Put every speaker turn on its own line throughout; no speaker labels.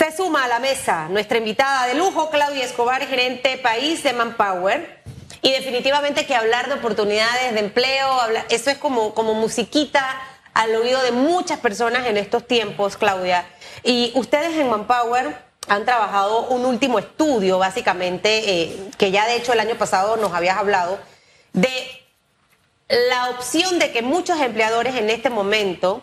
Se suma a la mesa nuestra invitada de lujo, Claudia Escobar, gerente país de Manpower. Y definitivamente que hablar de oportunidades de empleo, eso es como, como musiquita al oído de muchas personas en estos tiempos, Claudia. Y ustedes en Manpower han trabajado un último estudio, básicamente, eh, que ya de hecho el año pasado nos habías hablado, de la opción de que muchos empleadores en este momento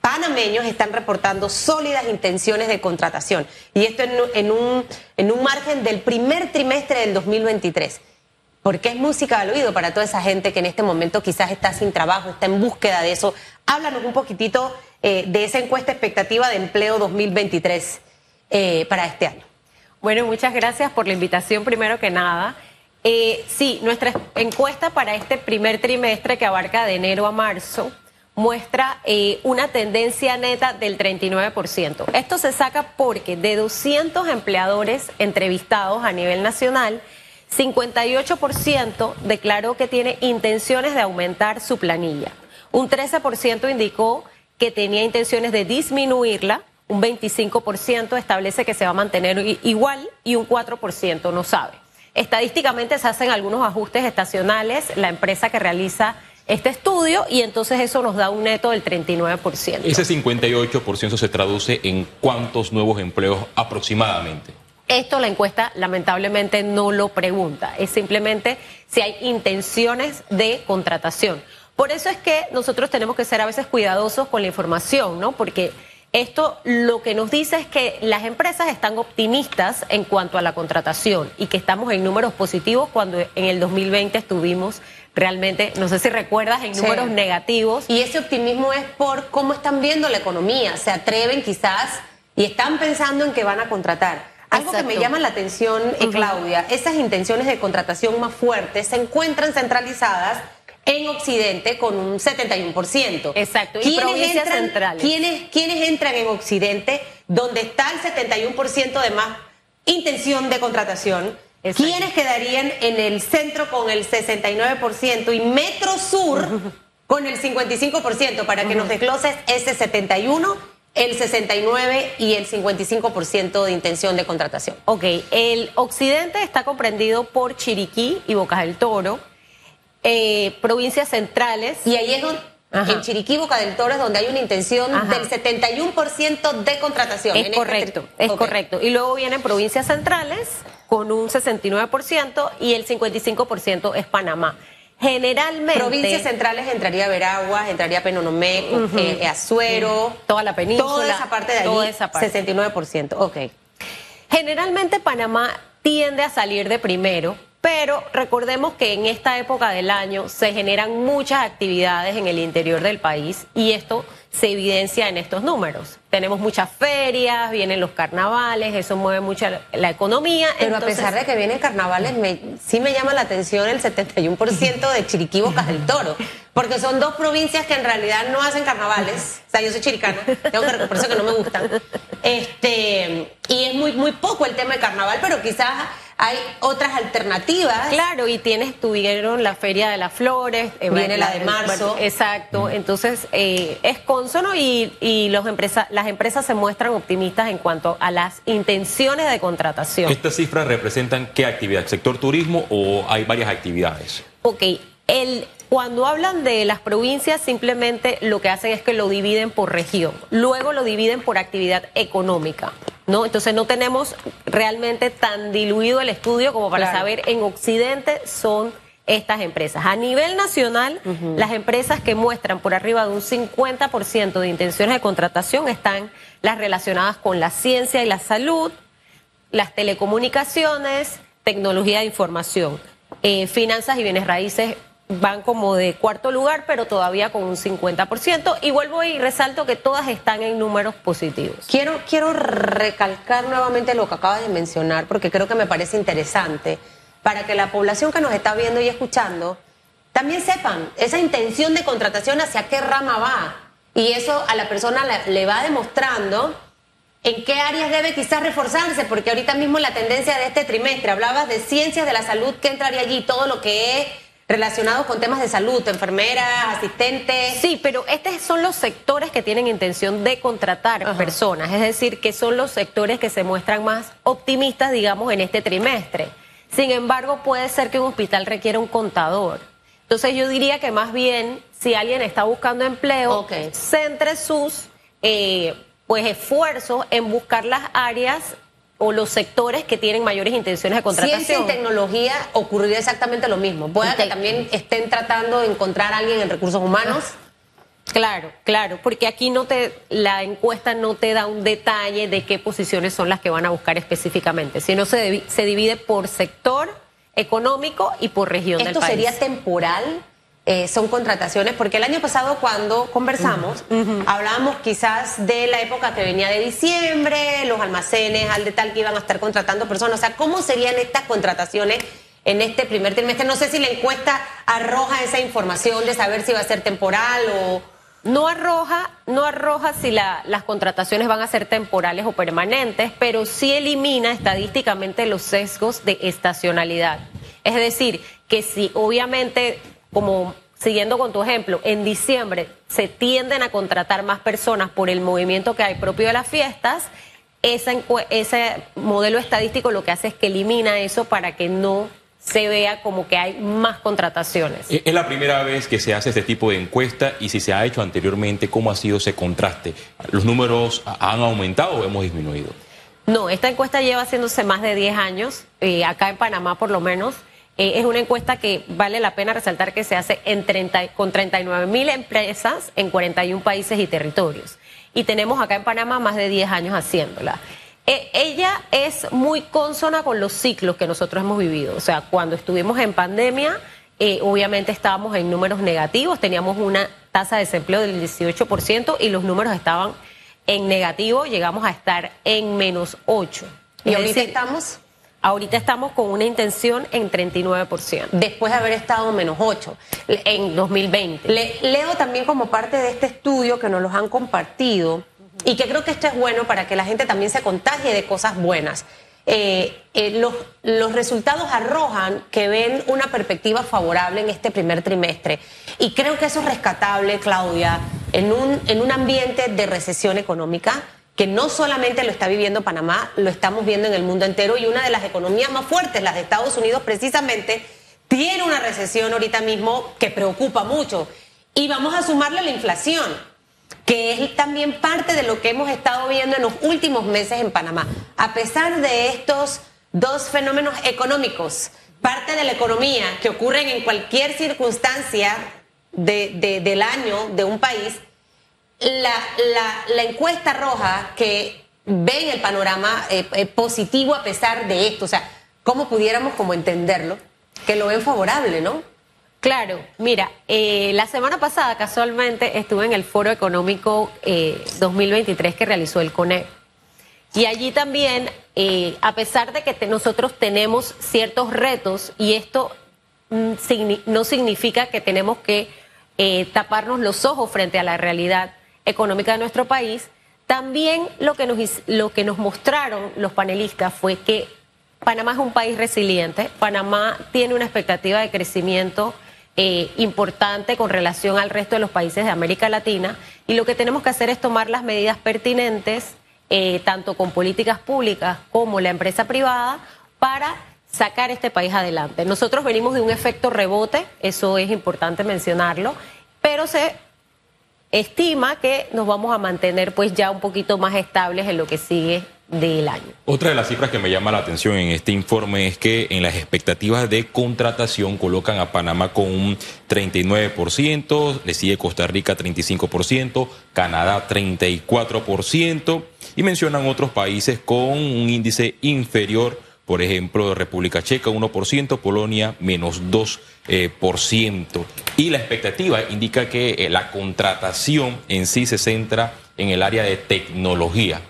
panameños están reportando sólidas intenciones de contratación. Y esto en, un, en un margen del primer trimestre del 2023. Porque es música al oído para toda esa gente que en este momento quizás está sin trabajo, está en búsqueda de eso. Háblanos un poquitito eh, de esa encuesta expectativa de empleo 2023 eh, para este año.
Bueno, muchas gracias por la invitación primero que nada. Eh, sí, nuestra encuesta para este primer trimestre que abarca de enero a marzo muestra eh, una tendencia neta del 39%. Esto se saca porque de 200 empleadores entrevistados a nivel nacional, 58% declaró que tiene intenciones de aumentar su planilla. Un 13% indicó que tenía intenciones de disminuirla, un 25% establece que se va a mantener igual y un 4% no sabe. Estadísticamente se hacen algunos ajustes estacionales, la empresa que realiza este estudio y entonces eso nos da un neto del 39%.
Ese 58% se traduce en cuántos nuevos empleos aproximadamente.
Esto la encuesta lamentablemente no lo pregunta, es simplemente si hay intenciones de contratación. Por eso es que nosotros tenemos que ser a veces cuidadosos con la información, ¿no? Porque esto lo que nos dice es que las empresas están optimistas en cuanto a la contratación y que estamos en números positivos cuando en el 2020 estuvimos realmente, no sé si recuerdas, en números negativos.
Y ese optimismo es por cómo están viendo la economía, se atreven quizás y están pensando en que van a contratar. Algo que me llama la atención, eh, Claudia, esas intenciones de contratación más fuertes se encuentran centralizadas en Occidente con un 71%.
Exacto, y entran, centrales.
¿quiénes, ¿Quiénes entran en Occidente donde está el 71% de más intención de contratación? ¿Quiénes quedarían en el centro con el 69% y Metro Sur con el 55% para que nos desgloses ese 71, el 69 y el 55% de intención de contratación?
Ok, el Occidente está comprendido por Chiriquí y Bocas del Toro eh, provincias centrales.
Y ahí es donde, en Chiriquí, Boca del Toro, es donde hay una intención del 71% de contratación.
Es
este
correcto, es correcto. Y luego vienen provincias centrales con un 69% y el 55% es Panamá. Generalmente.
Provincias centrales entraría Veraguas, entraría Penonomé, eh, Azuero.
Toda la península.
Toda esa parte de ahí. Toda esa parte. 69%. Ok.
Generalmente Panamá tiende a salir de primero pero recordemos que en esta época del año se generan muchas actividades en el interior del país y esto se evidencia en estos números. Tenemos muchas ferias, vienen los carnavales, eso mueve mucho la, economía.
Pero a pesar de que vienen carnavales, sí me llama la atención el 71% de Chiriquí Bocas del Toro, porque son dos provincias que en realidad no hacen carnavales. O sea, yo soy chiricana, tengo que por eso que no me gustan. Este, y es muy, muy poco el tema de carnaval, pero quizás hay otras alternativas.
Claro, y tienes, tuvieron la Feria de las Flores,
eh, viene la, de marzo.
exacto, entonces eh, es consono y, y los empresa, las empresas se muestran optimistas en cuanto a las intenciones de contratación.
¿Estas cifras representan qué actividad? ¿Sector turismo o hay varias actividades?
Ok, el, cuando hablan de las provincias, simplemente lo que hacen es que lo dividen por región, luego lo dividen por actividad económica. ¿no? Entonces no tenemos realmente tan diluido el estudio como para saber en Occidente son estas empresas. A nivel nacional, las empresas que muestran por arriba de un 50% de intenciones de contratación están las relacionadas con la ciencia y la salud, las telecomunicaciones, tecnología de información, eh, finanzas y bienes raíces van como de cuarto lugar, pero todavía con un 50%. Y vuelvo y resalto que todas están en números positivos.
Quiero, quiero recalcar nuevamente lo que acabas de mencionar, porque creo que me parece interesante, para que la población que nos está viendo y escuchando también sepan esa intención de contratación hacia qué rama va. Y eso a la persona le va demostrando en qué áreas debe quizás reforzarse, porque ahorita mismo la tendencia de este trimestre, hablabas de ciencias de la salud, que entraría allí? Todo lo que es relacionados con temas de salud, enfermeras, asistentes.
Sí, pero estos son los sectores que tienen intención de contratar personas, es decir, que son los sectores que se muestran más optimistas, digamos, en este trimestre. Sin embargo, puede ser que un hospital requiera un contador. Entonces yo diría que más bien, si alguien está buscando empleo, centre sus eh, pues esfuerzos en buscar las áreas o los sectores que tienen mayores intenciones de contratación.
Ciencia y tecnología ocurriría exactamente lo mismo. Puede que también estén tratando de encontrar a alguien en recursos humanos.
Claro, claro, porque aquí no te la encuesta no te da un detalle de qué posiciones son las que van a buscar específicamente, sino se, se divide por sector económico y por región del
país. ¿Esto sería temporal? Eh, son contrataciones, porque el año pasado cuando conversamos, hablábamos quizás de la época que venía de diciembre, los almacenes, al de tal que iban a estar contratando personas. O sea, ¿cómo serían estas contrataciones en este primer trimestre? No sé si la encuesta arroja esa información de saber si va a ser temporal o...
No arroja, no arroja si las contrataciones van a ser temporales o permanentes, pero sí elimina estadísticamente los sesgos de estacionalidad. Es decir, que si obviamente como siguiendo con tu ejemplo, en diciembre se tienden a contratar más personas por el movimiento que hay propio de las fiestas, ese modelo estadístico lo que hace es que elimina eso para que no se vea como que hay más contrataciones.
Es la primera vez que se hace este tipo de encuesta y si se ha hecho anteriormente, ¿cómo ha sido ese contraste? ¿Los números han aumentado o hemos disminuido?
No, esta encuesta lleva haciéndose más de 10 años, eh, acá en Panamá por lo menos. Eh, es una encuesta que vale la pena resaltar que se hace en 30, con 39 mil empresas en 41 países y territorios. Y tenemos acá en Panamá más de 10 años haciéndola. Eh, ella es muy consona con los ciclos que nosotros hemos vivido. O sea, cuando estuvimos en pandemia, eh, obviamente estábamos en números negativos, teníamos una tasa de desempleo del 18% y los números estaban en negativo, llegamos a estar en menos 8.
¿Y ahorita estamos?
Ahorita estamos con una intención en 39%.
Después de haber estado menos 8
en 2020.
leo también como parte de este estudio que nos los han compartido y que creo que esto es bueno para que la gente también se contagie de cosas buenas. Eh, eh, los, los, resultados arrojan que ven una perspectiva favorable en este primer trimestre. Y creo que eso es rescatable, Claudia, en un, en un ambiente de recesión económica que no solamente lo está viviendo Panamá, lo estamos viendo en el mundo entero y una de las economías más fuertes, las de Estados Unidos precisamente, tiene una recesión ahorita mismo que preocupa mucho. Y vamos a sumarle la inflación, que es también parte de lo que hemos estado viendo en los últimos meses en Panamá. A pesar de estos dos fenómenos económicos, parte de la economía que ocurren en cualquier circunstancia del año de un país, la, la, la encuesta roja que ven el panorama eh, eh, positivo a pesar de esto. O sea, ¿cómo pudiéramos como entenderlo? Que lo ven favorable, ¿no?
Claro, mira, eh, la semana pasada casualmente estuve en el Foro Económico 2023 que realizó el CONE. Y allí también, a pesar de que nosotros tenemos ciertos retos, y esto mm, no significa que tenemos que taparnos los ojos frente a la realidad, económica de nuestro país, también lo que nos, lo que nos mostraron los panelistas fue que Panamá es un país resiliente, Panamá tiene una expectativa de crecimiento eh, importante con relación al resto de los países de América Latina y lo que tenemos que hacer es tomar las medidas pertinentes, eh, tanto con políticas públicas como la empresa privada, para sacar este país adelante. Nosotros venimos de un efecto rebote, eso es importante mencionarlo, pero se estima que nos vamos a mantener pues ya un poquito más estables en lo que sigue del año.
Otra de las cifras que me llama la atención en este informe es que en las expectativas de contratación colocan a Panamá con un 39%, le sigue Costa Rica 35%, Canadá 34% y mencionan otros países con un índice inferior por ejemplo, República Checa 1%, Polonia menos 2%. Eh, y la expectativa indica que eh, la contratación en sí se centra en el área de tecnología.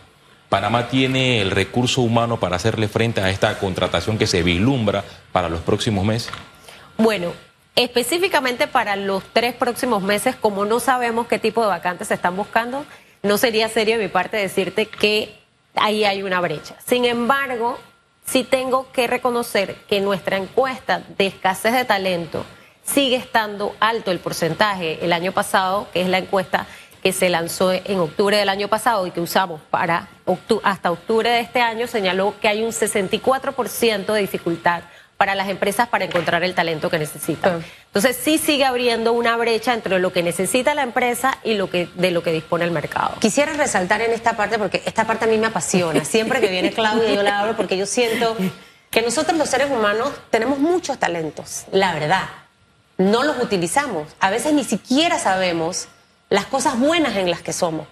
Panamá tiene el recurso humano para hacerle frente a esta contratación que se vislumbra para los próximos meses.
Bueno, específicamente para los tres próximos meses, como no sabemos qué tipo de vacantes se están buscando, no sería serio de mi parte decirte que ahí hay una brecha. Sin embargo, sí tengo que reconocer que nuestra encuesta de escasez de talento sigue estando alto el porcentaje. El año pasado, que es la encuesta que se lanzó en octubre del año pasado y que usamos para hasta octubre de este año, señaló que hay un 64% de dificultad para las empresas para encontrar el talento que necesitan. Entonces sí sigue abriendo una brecha entre lo que necesita la empresa y lo que de lo que dispone el mercado.
Quisiera resaltar en esta parte porque esta parte a mí me apasiona. Siempre que viene Claudia yo la hablo porque yo siento que nosotros los seres humanos tenemos muchos talentos, la verdad. No los utilizamos. A veces ni siquiera sabemos las cosas buenas en las que somos.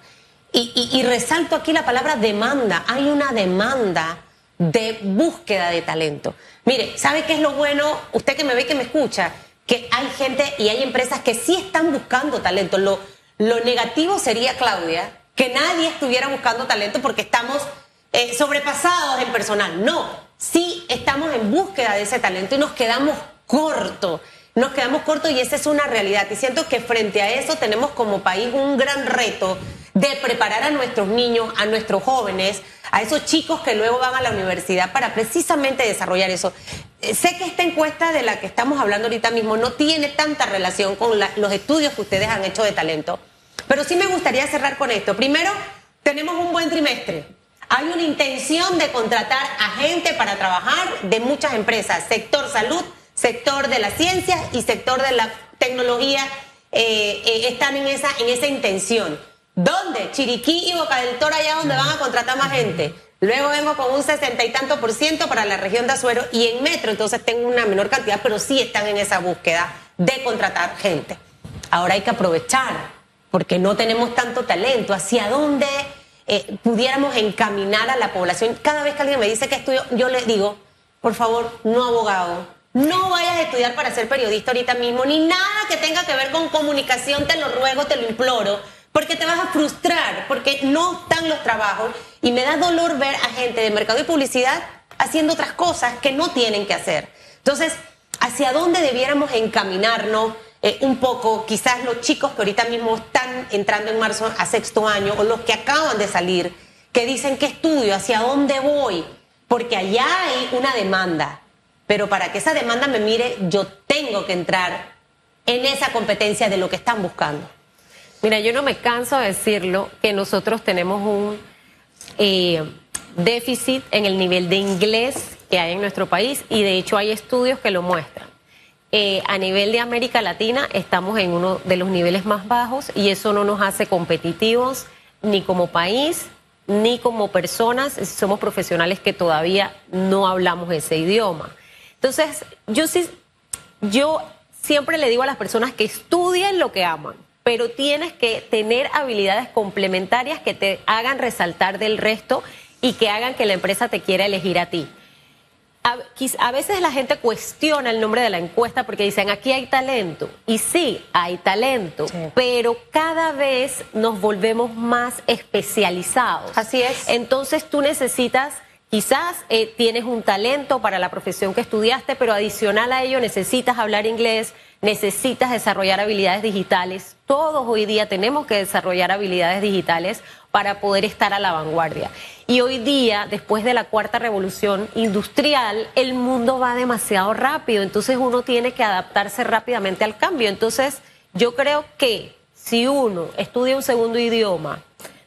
Y, y resalto aquí la palabra demanda. Hay una demanda de búsqueda de talento. Mire, ¿sabe qué es lo bueno? Usted que me ve, que me escucha, que hay gente y hay empresas que sí están buscando talento. Lo, lo negativo sería, Claudia, que nadie estuviera buscando talento porque estamos eh, sobrepasados en personal. No, sí estamos en búsqueda de ese talento y nos quedamos cortos. Nos quedamos cortos y esa es una realidad. Y siento que frente a eso tenemos como país un gran reto de preparar a nuestros niños, a nuestros jóvenes, a esos chicos que luego van a la universidad para precisamente desarrollar eso. Eh, sé que esta encuesta de la que estamos hablando ahorita mismo no tiene tanta relación con los estudios que ustedes han hecho de talento, pero sí me gustaría cerrar con esto. Primero, tenemos un buen trimestre. Hay una intención de contratar a gente para trabajar de muchas empresas, sector salud, sector de la ciencia y sector de la tecnología, eh, eh, están en esa intención. ¿Dónde? Chiriquí y Boca del Toro, allá donde van a contratar más gente. Luego vengo con un sesenta y tanto por ciento para la región de Azuero y en Metro, entonces tengo una menor cantidad, pero sí están en esa búsqueda de contratar gente. Ahora hay que aprovechar, porque no tenemos tanto talento. ¿Hacia dónde eh, pudiéramos encaminar a la población? Cada vez que alguien me dice que estudio, yo le digo, por favor, no abogado, no vayas a estudiar para ser periodista ahorita mismo, ni nada que tenga que ver con comunicación, te lo ruego, te lo imploro porque te vas a frustrar, porque no están los trabajos y me da dolor ver a gente de mercado y publicidad haciendo otras cosas que no tienen que hacer. Entonces, ¿hacia dónde debiéramos encaminarnos eh, un poco? Quizás los chicos que ahorita mismo están entrando en marzo a sexto año o los que acaban de salir, que dicen que estudio, hacia dónde voy, porque allá hay una demanda. Pero para que esa demanda me mire, yo tengo que entrar en esa competencia de lo que están buscando.
Mira, yo no me canso de decirlo que nosotros tenemos un eh, déficit en el nivel de inglés que hay en nuestro país y de hecho hay estudios que lo muestran. Eh, a nivel de América Latina estamos en uno de los niveles más bajos y eso no nos hace competitivos ni como país ni como personas, somos profesionales que todavía no hablamos ese idioma. Entonces, yo sí, yo siempre le digo a las personas que estudien lo que aman pero tienes que tener habilidades complementarias que te hagan resaltar del resto y que hagan que la empresa te quiera elegir a ti. A, veces la gente cuestiona el nombre de la encuesta porque dicen aquí hay talento. Y sí, hay talento, pero cada vez nos volvemos más especializados.
Así es.
Entonces tú necesitas Quizás eh, tienes un talento para la profesión que estudiaste, pero adicional a ello necesitas hablar inglés, necesitas desarrollar habilidades digitales. Todos hoy día tenemos que desarrollar habilidades digitales para poder estar a la vanguardia. Y hoy día, después de la cuarta revolución industrial, el mundo va demasiado rápido, entonces uno tiene que adaptarse rápidamente al cambio. Entonces, yo creo que si uno estudia un segundo idioma,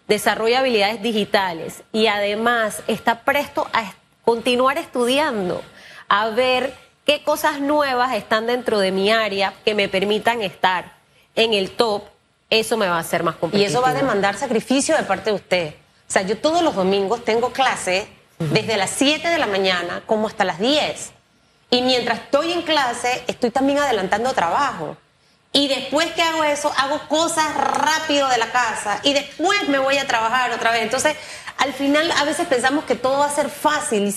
desarrolla habilidades digitales y además está presto a continuar estudiando, a ver qué cosas nuevas están dentro de mi área que me permitan estar en el top, eso me va a hacer más competitivo.
Y eso va a demandar sacrificio de parte de usted. O sea, yo todos los domingos tengo clase desde las 7 de la mañana como hasta las 10. Y mientras estoy en clase, estoy también adelantando trabajo. Y después que hago eso, hago cosas rápido de la casa y después me voy a trabajar otra vez. Entonces, al final a veces pensamos que todo va a ser fácil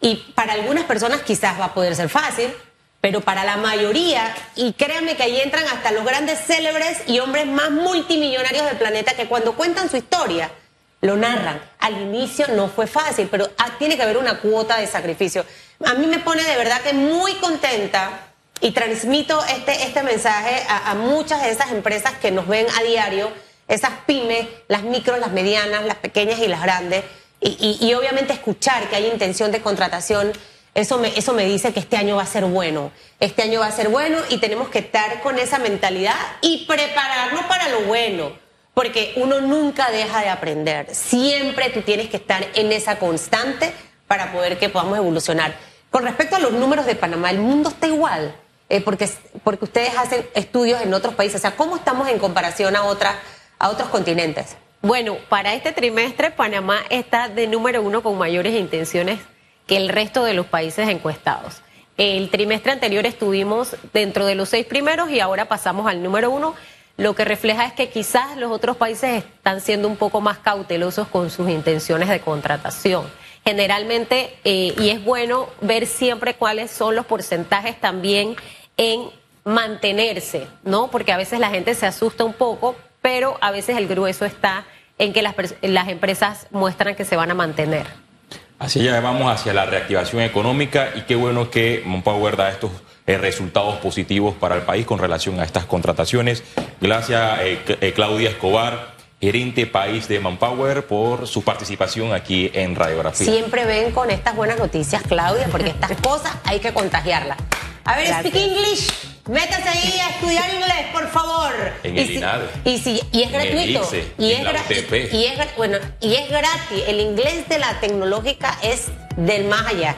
y para algunas personas quizás va a poder ser fácil, pero para la mayoría, y créanme que ahí entran hasta los grandes célebres y hombres más multimillonarios del planeta que cuando cuentan su historia, lo narran. Al inicio no fue fácil, pero ah, tiene que haber una cuota de sacrificio. A mí me pone de verdad que muy contenta y transmito este, este mensaje a, muchas de esas empresas que nos ven a diario, esas pymes, las micros, las medianas, las pequeñas y las grandes, y, obviamente escuchar que hay intención de contratación Eso me, eso me dice que este año va a ser bueno. Este año va a ser bueno y tenemos que estar con esa mentalidad y prepararnos para lo bueno. Porque uno nunca deja de aprender. Siempre tú tienes que estar en esa constante para poder que podamos evolucionar. Con respecto a los números de Panamá, el mundo está igual. Eh, porque, porque ustedes hacen estudios en otros países. O sea, ¿cómo estamos en comparación a, otras, a otros continentes?
Bueno, para este trimestre Panamá está de número uno con mayores intenciones que el resto de los países encuestados. El trimestre anterior estuvimos dentro de los seis primeros y ahora pasamos al número uno, lo que refleja es que quizás los otros países están siendo un poco más cautelosos con sus intenciones de contratación. Generalmente, eh, y es bueno ver siempre cuáles son los porcentajes también en mantenerse, ¿no? Porque a veces la gente se asusta un poco, pero a veces el grueso está en que las, las empresas muestran que se van a mantener.
Así ya vamos hacia la reactivación económica y qué bueno que Monpower da estos eh, resultados positivos para el país con relación a estas contrataciones. Gracias, eh, eh, Claudia Escobar, gerente país de Manpower, por su participación aquí en Radiografía.
Siempre ven con estas buenas noticias, Claudia, porque estas cosas hay que contagiarlas. A ver, speak English. Métase ahí a estudiar inglés, por favor.
En el
y y, si, y es gratuito. y, es gratis. y, es bueno, y es gratis. El inglés de la tecnológica es del más allá.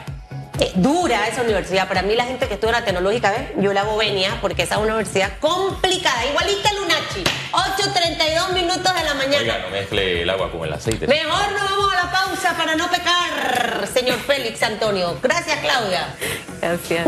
Eh, dura esa universidad. Para mí la gente que estudia en la tecnológica, ¿ves? yo la hago venia porque esa es una universidad complicada, igualita Lunachi. 8.32 minutos de la mañana.
Oiga, no mezcle el agua con el aceite.
Mejor nos vamos a la pausa para no pecar, señor Félix Antonio. Gracias, Claudia.
Gracias.